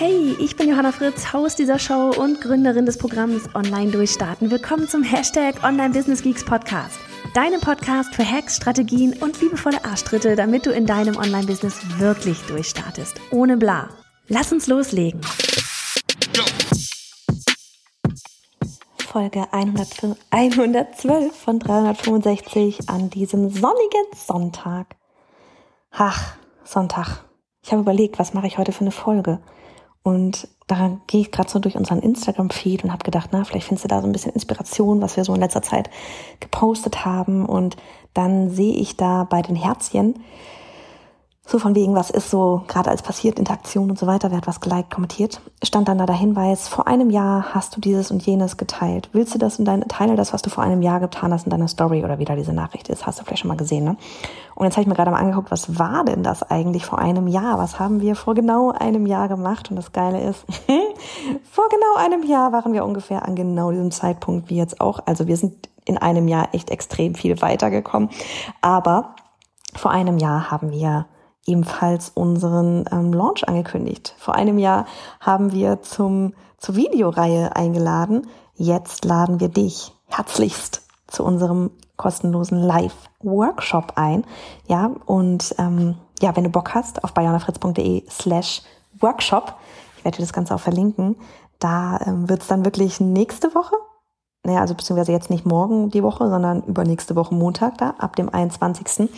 Hey, ich bin Johanna Fritz, Haus dieser Show und Gründerin des Programms Online Durchstarten. Willkommen zum Hashtag Online Business Geeks Podcast. Deinem Podcast für Hacks, Strategien und liebevolle Arschtritte, damit du in deinem Online-Business wirklich durchstartest. Ohne bla. Lass uns loslegen. Folge 100, 112 von 365 an diesem sonnigen Sonntag. Ach, Sonntag. Ich habe überlegt, was mache ich heute für eine Folge? Und da gehe ich gerade so durch unseren Instagram-Feed und habe gedacht, na, vielleicht findest du da so ein bisschen Inspiration, was wir so in letzter Zeit gepostet haben. Und dann sehe ich da bei den Herzchen, so von wegen, was ist so gerade als passiert, Interaktion und so weiter, wer hat was geliked, kommentiert, stand dann da der Hinweis, vor einem Jahr hast du dieses und jenes geteilt. Willst du das in deine, teile das, was du vor einem Jahr getan hast in deiner Story oder wie da diese Nachricht ist, hast du vielleicht schon mal gesehen, ne? Und jetzt habe ich mir gerade mal angeguckt, was war denn das eigentlich vor einem Jahr? Was haben wir vor genau einem Jahr gemacht? Und das Geile ist, vor genau einem Jahr waren wir ungefähr an genau diesem Zeitpunkt wie jetzt auch. Also wir sind in einem Jahr echt extrem viel weitergekommen. Aber vor einem Jahr haben wir ebenfalls unseren ähm, Launch angekündigt. Vor einem Jahr haben wir zum, zur Videoreihe eingeladen. Jetzt laden wir dich herzlichst zu unserem kostenlosen Live-Workshop ein. Ja, und ähm, ja, wenn du Bock hast, auf bayonafritz.de slash Workshop, ich werde dir das Ganze auch verlinken, da ähm, wird es dann wirklich nächste Woche naja, also beziehungsweise jetzt nicht morgen die Woche, sondern übernächste Woche Montag da, ab dem 21.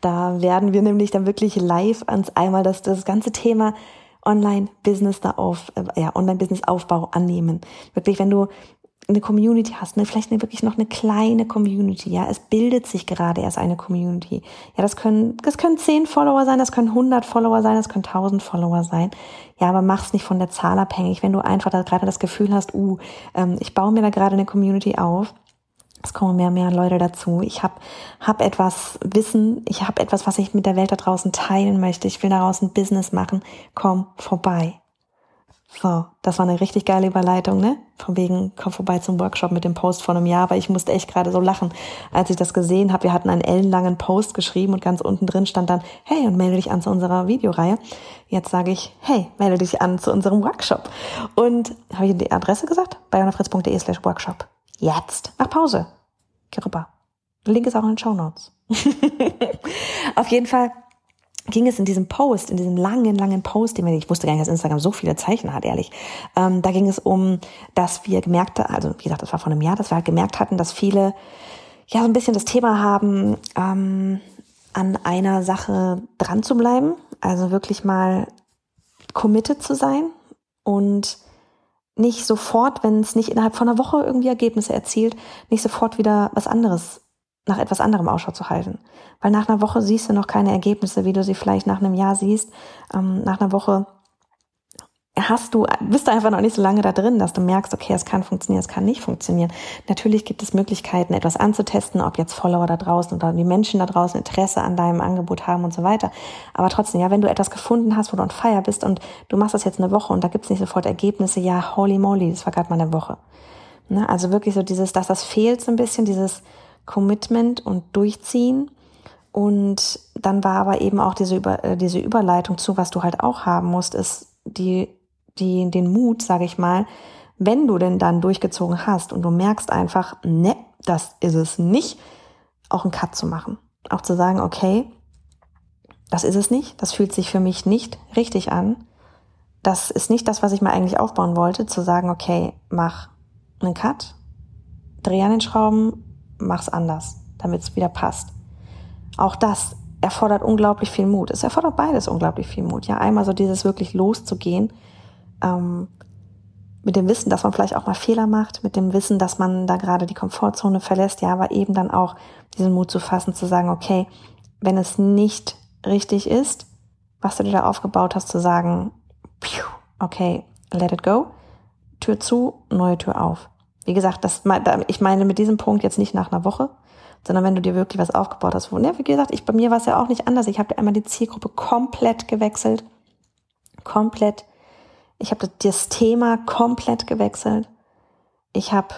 Da werden wir nämlich dann wirklich live ans einmal das, das ganze Thema Online-Business da auf, äh, ja, Online-Business-Aufbau annehmen. Wirklich, wenn du eine Community hast, ne, vielleicht eine, wirklich noch eine kleine Community, ja, es bildet sich gerade erst eine Community. Ja, das können, das können zehn Follower sein, das können 100 Follower sein, das können 1000 Follower sein. Ja, aber mach's nicht von der Zahl abhängig, wenn du einfach da gerade das Gefühl hast, uh, ähm, ich baue mir da gerade eine Community auf. Es kommen mehr und mehr Leute dazu. Ich habe hab etwas Wissen, ich habe etwas, was ich mit der Welt da draußen teilen möchte. Ich will daraus ein Business machen. Komm vorbei. So, das war eine richtig geile Überleitung, ne? Von wegen, komm vorbei zum Workshop mit dem Post von einem Jahr, weil ich musste echt gerade so lachen, als ich das gesehen habe. Wir hatten einen ellenlangen Post geschrieben und ganz unten drin stand dann, hey, und melde dich an zu unserer Videoreihe. Jetzt sage ich, hey, melde dich an zu unserem Workshop. Und habe ich die Adresse gesagt? bayonafritz.de slash Workshop. Jetzt, nach Pause. Geh rüber. Link ist auch in den Show Notes. Auf jeden Fall ging es in diesem Post, in diesem langen, langen Post, den wir, ich wusste gar nicht, dass Instagram so viele Zeichen hat, ehrlich. Ähm, da ging es um, dass wir gemerkt, also wie gesagt, das war vor einem Jahr, dass wir halt gemerkt hatten, dass viele ja so ein bisschen das Thema haben, ähm, an einer Sache dran zu bleiben, also wirklich mal committed zu sein und nicht sofort, wenn es nicht innerhalb von einer Woche irgendwie Ergebnisse erzielt, nicht sofort wieder was anderes nach etwas anderem Ausschau zu halten. Weil nach einer Woche siehst du noch keine Ergebnisse, wie du sie vielleicht nach einem Jahr siehst. Ähm, nach einer Woche hast du, bist du einfach noch nicht so lange da drin, dass du merkst, okay, es kann funktionieren, es kann nicht funktionieren. Natürlich gibt es Möglichkeiten, etwas anzutesten, ob jetzt Follower da draußen oder die Menschen da draußen Interesse an deinem Angebot haben und so weiter. Aber trotzdem, ja, wenn du etwas gefunden hast, wo du on fire bist und du machst das jetzt eine Woche und da gibt's nicht sofort Ergebnisse, ja, holy moly, das war gerade mal eine Woche. Ne? Also wirklich so dieses, dass das fehlt so ein bisschen, dieses, Commitment und Durchziehen. Und dann war aber eben auch diese, Über, äh, diese Überleitung zu, was du halt auch haben musst, ist die, die, den Mut, sage ich mal, wenn du denn dann durchgezogen hast und du merkst einfach, ne, das ist es nicht, auch einen Cut zu machen. Auch zu sagen, okay, das ist es nicht, das fühlt sich für mich nicht richtig an. Das ist nicht das, was ich mir eigentlich aufbauen wollte, zu sagen, okay, mach einen Cut, dreh an den Schrauben, mach's anders, damit es wieder passt. Auch das erfordert unglaublich viel Mut. Es erfordert beides unglaublich viel Mut. Ja, einmal so dieses wirklich loszugehen, ähm, mit dem Wissen, dass man vielleicht auch mal Fehler macht, mit dem Wissen, dass man da gerade die Komfortzone verlässt, ja, aber eben dann auch diesen Mut zu fassen, zu sagen, okay, wenn es nicht richtig ist, was du dir da aufgebaut hast, zu sagen, okay, let it go Tür zu, neue Tür auf. Wie gesagt, das, ich meine mit diesem Punkt jetzt nicht nach einer Woche, sondern wenn du dir wirklich was aufgebaut hast. Wo, ne, wie gesagt, ich, bei mir war es ja auch nicht anders. Ich habe einmal die Zielgruppe komplett gewechselt. Komplett. Ich habe das Thema komplett gewechselt. Ich habe,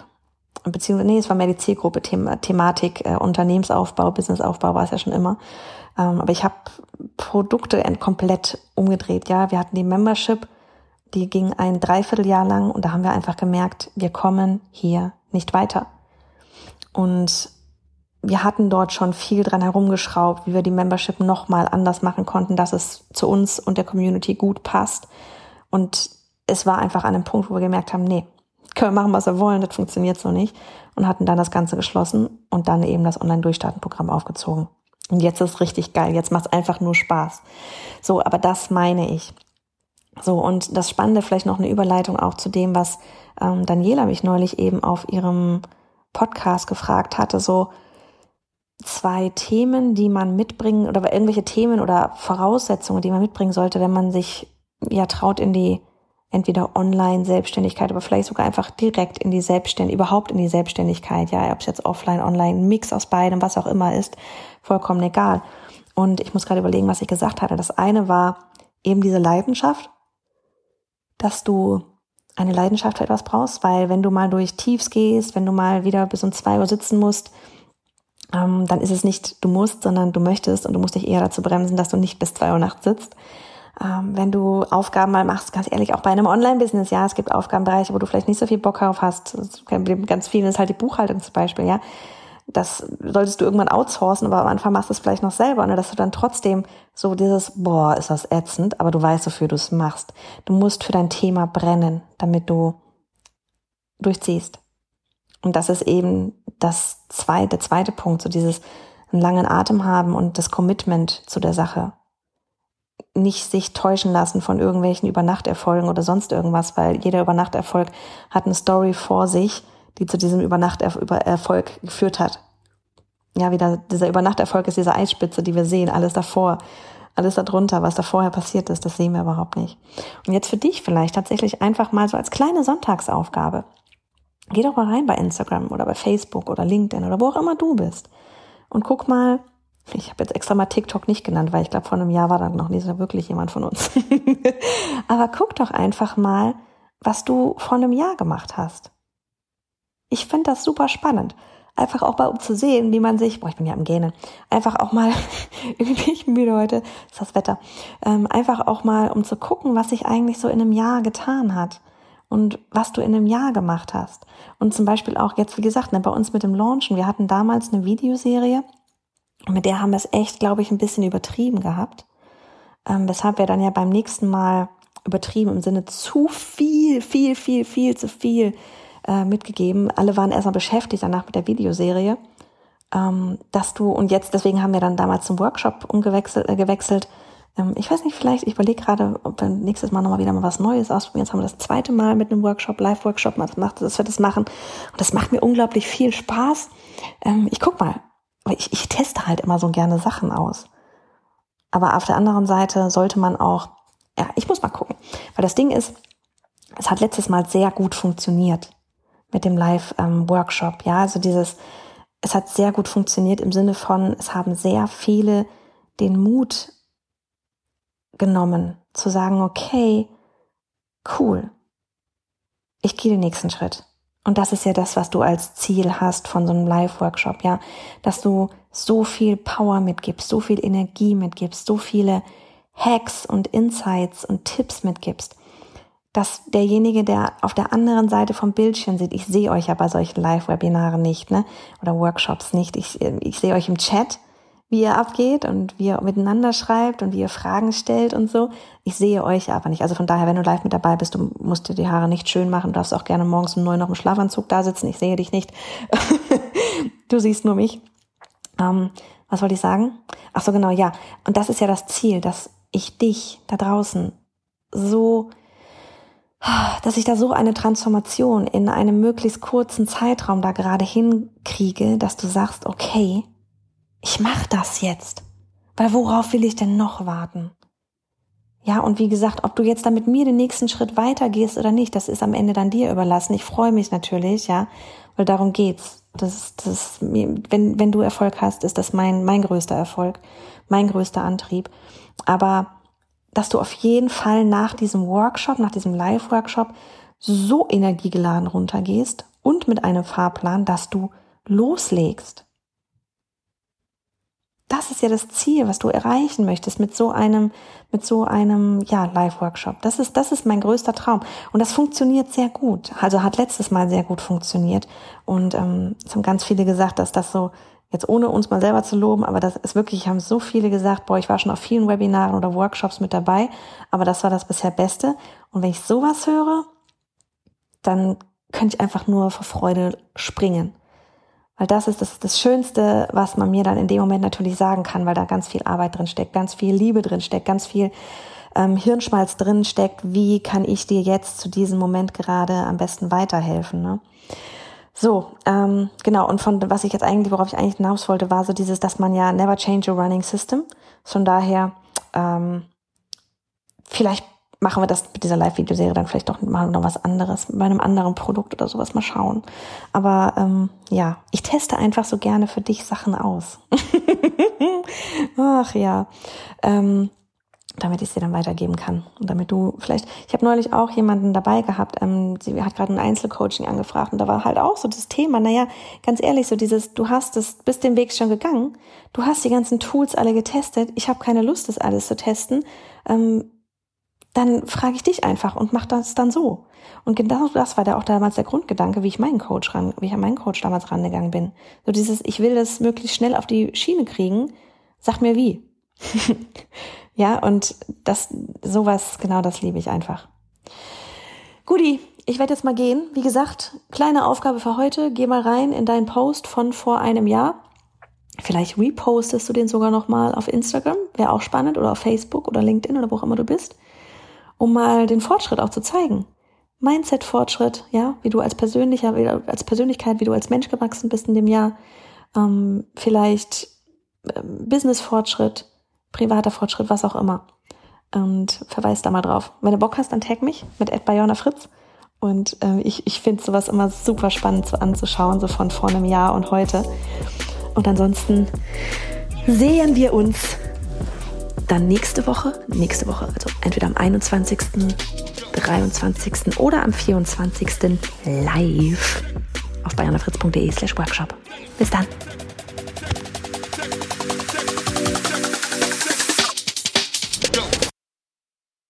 beziehungsweise, nee, es war mehr die Zielgruppe, Thema, Thematik, äh, Unternehmensaufbau, Businessaufbau war es ja schon immer. Ähm, aber ich habe Produkte komplett umgedreht. Ja, wir hatten die Membership, die ging ein Dreivierteljahr lang und da haben wir einfach gemerkt, wir kommen hier nicht weiter. Und wir hatten dort schon viel dran herumgeschraubt, wie wir die Membership nochmal anders machen konnten, dass es zu uns und der Community gut passt. Und es war einfach an einem Punkt, wo wir gemerkt haben, nee, können wir machen, was wir wollen, das funktioniert so nicht. Und hatten dann das Ganze geschlossen und dann eben das Online-Durchstarten-Programm aufgezogen. Und jetzt ist es richtig geil. Jetzt macht es einfach nur Spaß. So, aber das meine ich. So, und das Spannende, vielleicht noch eine Überleitung auch zu dem, was ähm, Daniela mich neulich eben auf ihrem Podcast gefragt hatte, so zwei Themen, die man mitbringen, oder irgendwelche Themen oder Voraussetzungen, die man mitbringen sollte, wenn man sich ja traut in die entweder Online-Selbstständigkeit, aber vielleicht sogar einfach direkt in die Selbstständigkeit, überhaupt in die Selbstständigkeit, ja, ob es jetzt offline, online, Mix aus beidem, was auch immer ist, vollkommen egal. Und ich muss gerade überlegen, was ich gesagt hatte. Das eine war eben diese Leidenschaft, dass du eine Leidenschaft für etwas brauchst, weil wenn du mal durch Tiefs gehst, wenn du mal wieder bis um zwei Uhr sitzen musst, ähm, dann ist es nicht du musst, sondern du möchtest und du musst dich eher dazu bremsen, dass du nicht bis zwei Uhr nachts sitzt ähm, wenn du Aufgaben mal machst, ganz ehrlich, auch bei einem Online-Business, ja, es gibt Aufgabenbereiche, wo du vielleicht nicht so viel Bock drauf hast. Ganz viel ist halt die Buchhaltung zum Beispiel, ja. Das solltest du irgendwann outsourcen, aber am Anfang machst du es vielleicht noch selber, ne, dass du dann trotzdem so dieses, boah, ist das ätzend, aber du weißt, wofür du es machst. Du musst für dein Thema brennen, damit du durchziehst. Und das ist eben das zweite, der zweite Punkt, so dieses einen langen Atem haben und das Commitment zu der Sache nicht sich täuschen lassen von irgendwelchen Übernachterfolgen oder sonst irgendwas, weil jeder Übernachterfolg hat eine Story vor sich, die zu diesem Übernachterfolg geführt hat. Ja, wieder dieser Übernachterfolg ist diese Eisspitze, die wir sehen, alles davor, alles darunter, was da vorher passiert ist, das sehen wir überhaupt nicht. Und jetzt für dich vielleicht tatsächlich einfach mal so als kleine Sonntagsaufgabe. Geh doch mal rein bei Instagram oder bei Facebook oder LinkedIn oder wo auch immer du bist und guck mal, ich habe jetzt extra mal TikTok nicht genannt, weil ich glaube, vor einem Jahr war da noch nicht so wirklich jemand von uns. Aber guck doch einfach mal, was du vor einem Jahr gemacht hast. Ich finde das super spannend. Einfach auch mal, um zu sehen, wie man sich, boah, ich bin ja am Gähnen, einfach auch mal, irgendwie ich bin müde heute, ist das Wetter, ähm, einfach auch mal, um zu gucken, was sich eigentlich so in einem Jahr getan hat und was du in einem Jahr gemacht hast. Und zum Beispiel auch jetzt, wie gesagt, ne, bei uns mit dem Launchen, wir hatten damals eine Videoserie, mit der haben wir es echt, glaube ich, ein bisschen übertrieben gehabt. Ähm, weshalb wir dann ja beim nächsten Mal übertrieben im Sinne zu viel, viel, viel, viel zu viel äh, mitgegeben. Alle waren erstmal beschäftigt danach mit der Videoserie. Ähm, dass du, und jetzt, deswegen haben wir dann damals zum Workshop umgewechselt, äh, gewechselt. Ähm, ich weiß nicht, vielleicht, ich überlege gerade, ob wir nächstes Mal nochmal wieder mal was Neues ausprobieren. Jetzt haben wir das zweite Mal mit einem Workshop, Live-Workshop, dass wir das machen. Und das macht mir unglaublich viel Spaß. Ähm, ich guck mal, ich, ich teste halt immer so gerne Sachen aus. Aber auf der anderen Seite sollte man auch, ja, ich muss mal gucken. Weil das Ding ist, es hat letztes Mal sehr gut funktioniert mit dem Live-Workshop. Ähm, ja, also dieses, es hat sehr gut funktioniert im Sinne von, es haben sehr viele den Mut genommen, zu sagen, okay, cool, ich gehe den nächsten Schritt. Und das ist ja das, was du als Ziel hast von so einem Live-Workshop, ja, dass du so viel Power mitgibst, so viel Energie mitgibst, so viele Hacks und Insights und Tipps mitgibst, dass derjenige, der auf der anderen Seite vom Bildschirm sieht, ich sehe euch ja bei solchen Live-Webinaren nicht, ne, oder Workshops nicht, ich, ich sehe euch im Chat, wie ihr abgeht und wie ihr miteinander schreibt und wie ihr Fragen stellt und so. Ich sehe euch aber nicht. Also von daher, wenn du live mit dabei bist, du musst dir die Haare nicht schön machen, du darfst auch gerne morgens um neun noch im Schlafanzug da sitzen. Ich sehe dich nicht. du siehst nur mich. Ähm, was wollte ich sagen? Ach so, genau, ja. Und das ist ja das Ziel, dass ich dich da draußen so, dass ich da so eine Transformation in einem möglichst kurzen Zeitraum da gerade hinkriege, dass du sagst, okay, ich mache das jetzt. Weil worauf will ich denn noch warten? Ja, und wie gesagt, ob du jetzt dann mit mir den nächsten Schritt weitergehst oder nicht, das ist am Ende dann dir überlassen. Ich freue mich natürlich, ja, weil darum geht's. Das, das, wenn, wenn du Erfolg hast, ist das mein, mein größter Erfolg, mein größter Antrieb. Aber dass du auf jeden Fall nach diesem Workshop, nach diesem Live-Workshop so energiegeladen runtergehst und mit einem Fahrplan, dass du loslegst. Das ist ja das Ziel, was du erreichen möchtest mit so einem, mit so einem, ja, Live-Workshop. Das ist, das ist mein größter Traum. Und das funktioniert sehr gut. Also hat letztes Mal sehr gut funktioniert. Und ähm, es haben ganz viele gesagt, dass das so, jetzt ohne uns mal selber zu loben, aber das ist wirklich, haben so viele gesagt, boah, ich war schon auf vielen Webinaren oder Workshops mit dabei, aber das war das bisher Beste. Und wenn ich sowas höre, dann könnte ich einfach nur vor Freude springen. Weil das ist das, das Schönste, was man mir dann in dem Moment natürlich sagen kann, weil da ganz viel Arbeit drin steckt, ganz viel Liebe drin steckt, ganz viel ähm, Hirnschmalz drin steckt. Wie kann ich dir jetzt zu diesem Moment gerade am besten weiterhelfen? Ne? So, ähm, genau. Und von was ich jetzt eigentlich, worauf ich eigentlich hinaus wollte, war so dieses, dass man ja never change a running system. Von daher, ähm, vielleicht machen wir das mit dieser Live-Videoserie dann vielleicht doch mal noch was anderes, bei einem anderen Produkt oder sowas mal schauen. Aber ähm, ja, ich teste einfach so gerne für dich Sachen aus. Ach ja. Ähm, damit ich sie dann weitergeben kann und damit du vielleicht, ich habe neulich auch jemanden dabei gehabt, ähm, sie hat gerade ein Einzelcoaching angefragt und da war halt auch so das Thema, naja, ganz ehrlich, so dieses, du hast es, bist den Weg schon gegangen, du hast die ganzen Tools alle getestet, ich habe keine Lust, das alles zu testen, ähm, dann frage ich dich einfach und mach das dann so. Und genau das war da auch damals der Grundgedanke, wie ich meinen Coach ran, wie ich an meinen Coach damals rangegangen bin. So dieses, ich will das möglichst schnell auf die Schiene kriegen, sag mir wie. ja, und das, sowas, genau das liebe ich einfach. Guti, ich werde jetzt mal gehen. Wie gesagt, kleine Aufgabe für heute. Geh mal rein in deinen Post von vor einem Jahr. Vielleicht repostest du den sogar nochmal auf Instagram. Wäre auch spannend. Oder auf Facebook oder LinkedIn oder wo auch immer du bist um mal den Fortschritt auch zu zeigen. Mindset-Fortschritt, ja, wie du als persönlicher, als Persönlichkeit, wie du als Mensch gewachsen bist in dem Jahr, ähm, vielleicht äh, Business-Fortschritt, privater Fortschritt, was auch immer. Und verweis da mal drauf. Wenn du Bock hast, dann tag mich mit Ed Fritz. Und äh, ich, ich finde sowas immer super spannend so anzuschauen, so von vor einem Jahr und heute. Und ansonsten sehen wir uns dann nächste Woche, nächste Woche, also entweder am 21., 23. oder am 24. live auf bayernafritz.de slash workshop. Bis dann.